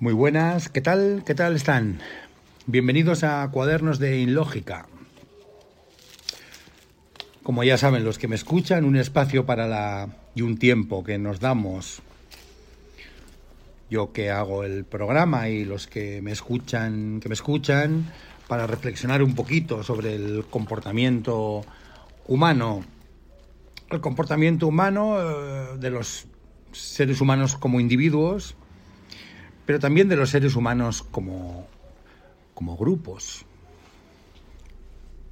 Muy buenas, ¿qué tal? ¿Qué tal están? Bienvenidos a Cuadernos de Inlógica. Como ya saben los que me escuchan, un espacio para la y un tiempo que nos damos yo que hago el programa y los que me escuchan, que me escuchan para reflexionar un poquito sobre el comportamiento humano, el comportamiento humano eh, de los seres humanos como individuos, pero también de los seres humanos como, como grupos,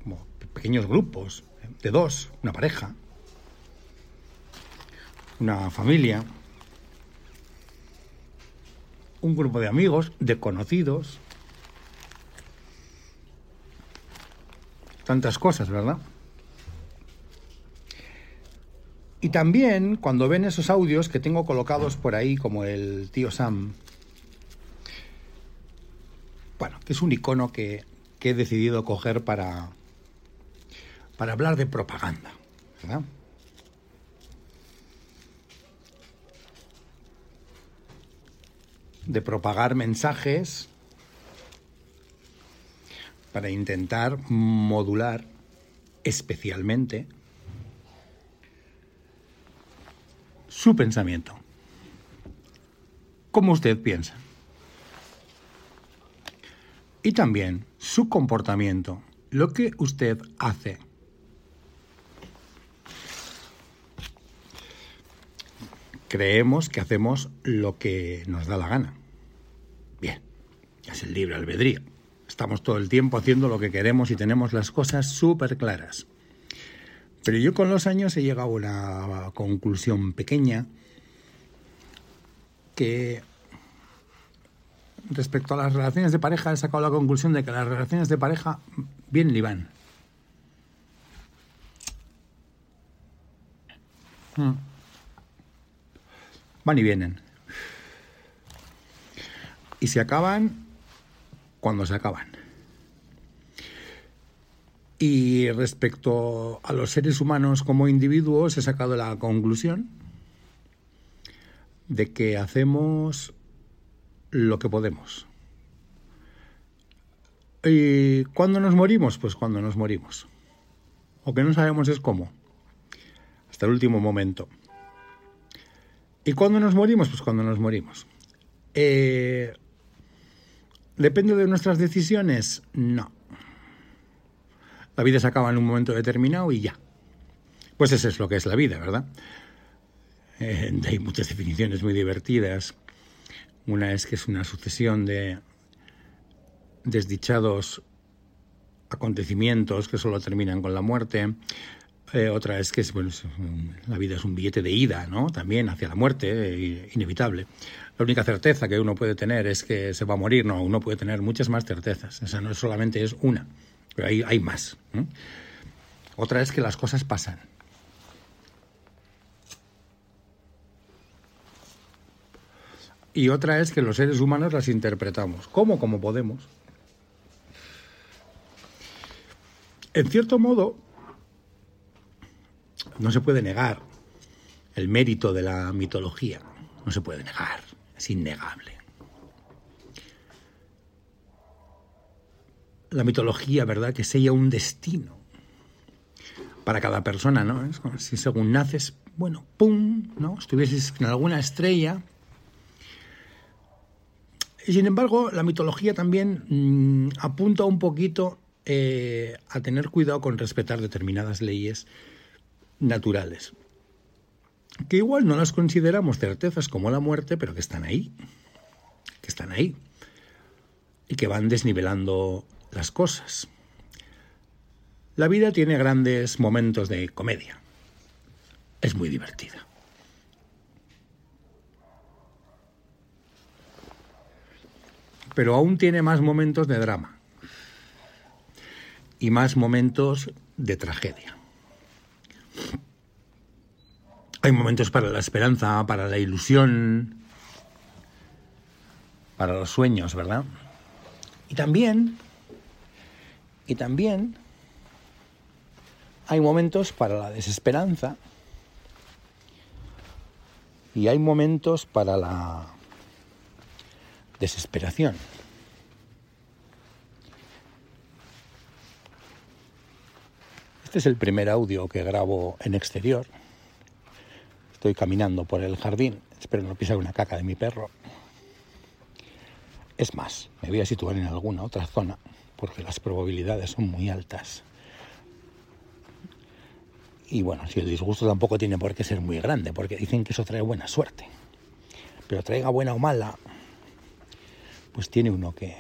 como pequeños grupos, de dos, una pareja, una familia, un grupo de amigos, de conocidos, tantas cosas, ¿verdad? Y también cuando ven esos audios que tengo colocados por ahí, como el tío Sam, bueno, que es un icono que, he decidido coger para, para hablar de propaganda, ¿verdad? De propagar mensajes para intentar modular especialmente su pensamiento. Como usted piensa. Y también su comportamiento, lo que usted hace. Creemos que hacemos lo que nos da la gana. Bien, es el libre albedrío. Estamos todo el tiempo haciendo lo que queremos y tenemos las cosas súper claras. Pero yo con los años he llegado a una conclusión pequeña que respecto a las relaciones de pareja he sacado la conclusión de que las relaciones de pareja vienen y van. Hmm. Van y vienen. Y se acaban cuando se acaban. Y respecto a los seres humanos como individuos, he sacado la conclusión de que hacemos lo que podemos. ¿Y cuándo nos morimos? Pues cuando nos morimos. O que no sabemos es cómo. Hasta el último momento. ¿Y cuándo nos morimos? Pues cuando nos morimos. Eh, ¿Depende de nuestras decisiones? No. La vida se acaba en un momento determinado y ya. Pues eso es lo que es la vida, ¿verdad? Eh, hay muchas definiciones muy divertidas. Una es que es una sucesión de desdichados acontecimientos que solo terminan con la muerte. Eh, otra es que es, bueno, la vida es un billete de ida, ¿no? También hacia la muerte, eh, inevitable. La única certeza que uno puede tener es que se va a morir, no, uno puede tener muchas más certezas. Esa no solamente es una pero hay, hay más. Otra es que las cosas pasan. Y otra es que los seres humanos las interpretamos. ¿Cómo? Como podemos. En cierto modo, no se puede negar el mérito de la mitología. No se puede negar. Es innegable. la mitología, ¿verdad? Que sella un destino para cada persona, ¿no? Es como si según naces, bueno, ¡pum!, ¿no? Estuvieses en alguna estrella. Y sin embargo, la mitología también mm, apunta un poquito eh, a tener cuidado con respetar determinadas leyes naturales, que igual no las consideramos certezas como la muerte, pero que están ahí, que están ahí, y que van desnivelando las cosas. La vida tiene grandes momentos de comedia. Es muy divertida. Pero aún tiene más momentos de drama y más momentos de tragedia. Hay momentos para la esperanza, para la ilusión, para los sueños, ¿verdad? Y también y también hay momentos para la desesperanza y hay momentos para la desesperación. Este es el primer audio que grabo en exterior. Estoy caminando por el jardín, espero no pisar una caca de mi perro. Es más, me voy a situar en alguna otra zona porque las probabilidades son muy altas. Y bueno, si el disgusto tampoco tiene por qué ser muy grande, porque dicen que eso trae buena suerte. Pero traiga buena o mala, pues tiene uno que...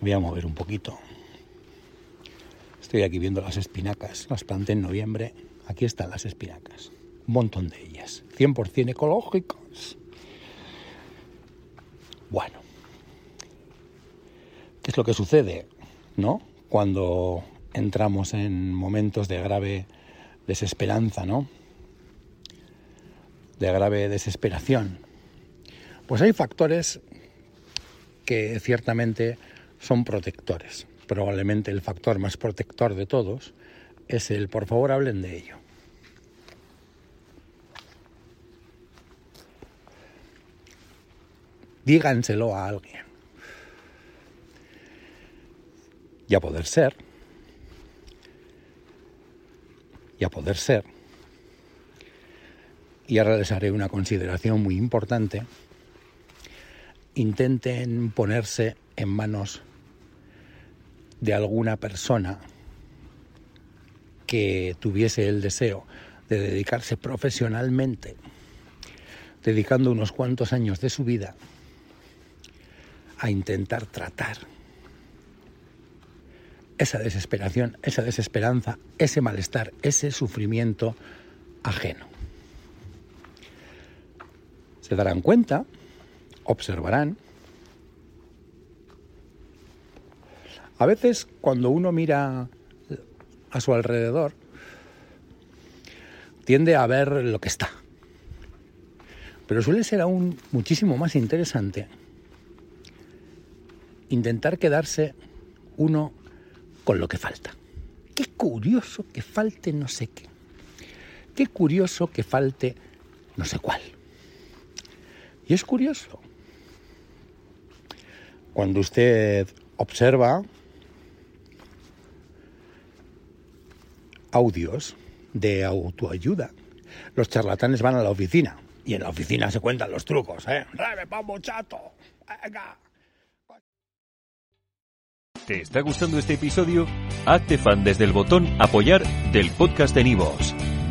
Voy a mover un poquito. Estoy aquí viendo las espinacas, las planté en noviembre. Aquí están las espinacas, un montón de ellas, 100% ecológicas. Bueno, ¿qué es lo que sucede, no? Cuando entramos en momentos de grave desesperanza, ¿no? De grave desesperación. Pues hay factores que ciertamente son protectores probablemente el factor más protector de todos, es el por favor hablen de ello. Díganselo a alguien. Y a poder ser, y a poder ser, y ahora les haré una consideración muy importante, intenten ponerse en manos de alguna persona que tuviese el deseo de dedicarse profesionalmente, dedicando unos cuantos años de su vida a intentar tratar esa desesperación, esa desesperanza, ese malestar, ese sufrimiento ajeno. Se darán cuenta, observarán, A veces cuando uno mira a su alrededor, tiende a ver lo que está. Pero suele ser aún muchísimo más interesante intentar quedarse uno con lo que falta. Qué curioso que falte no sé qué. Qué curioso que falte no sé cuál. Y es curioso. Cuando usted observa audios de autoayuda. Los charlatanes van a la oficina y en la oficina se cuentan los trucos, ¿eh? chato! ¡Venga! ¿Te está gustando este episodio? Hazte fan desde el botón Apoyar del podcast de Nivos.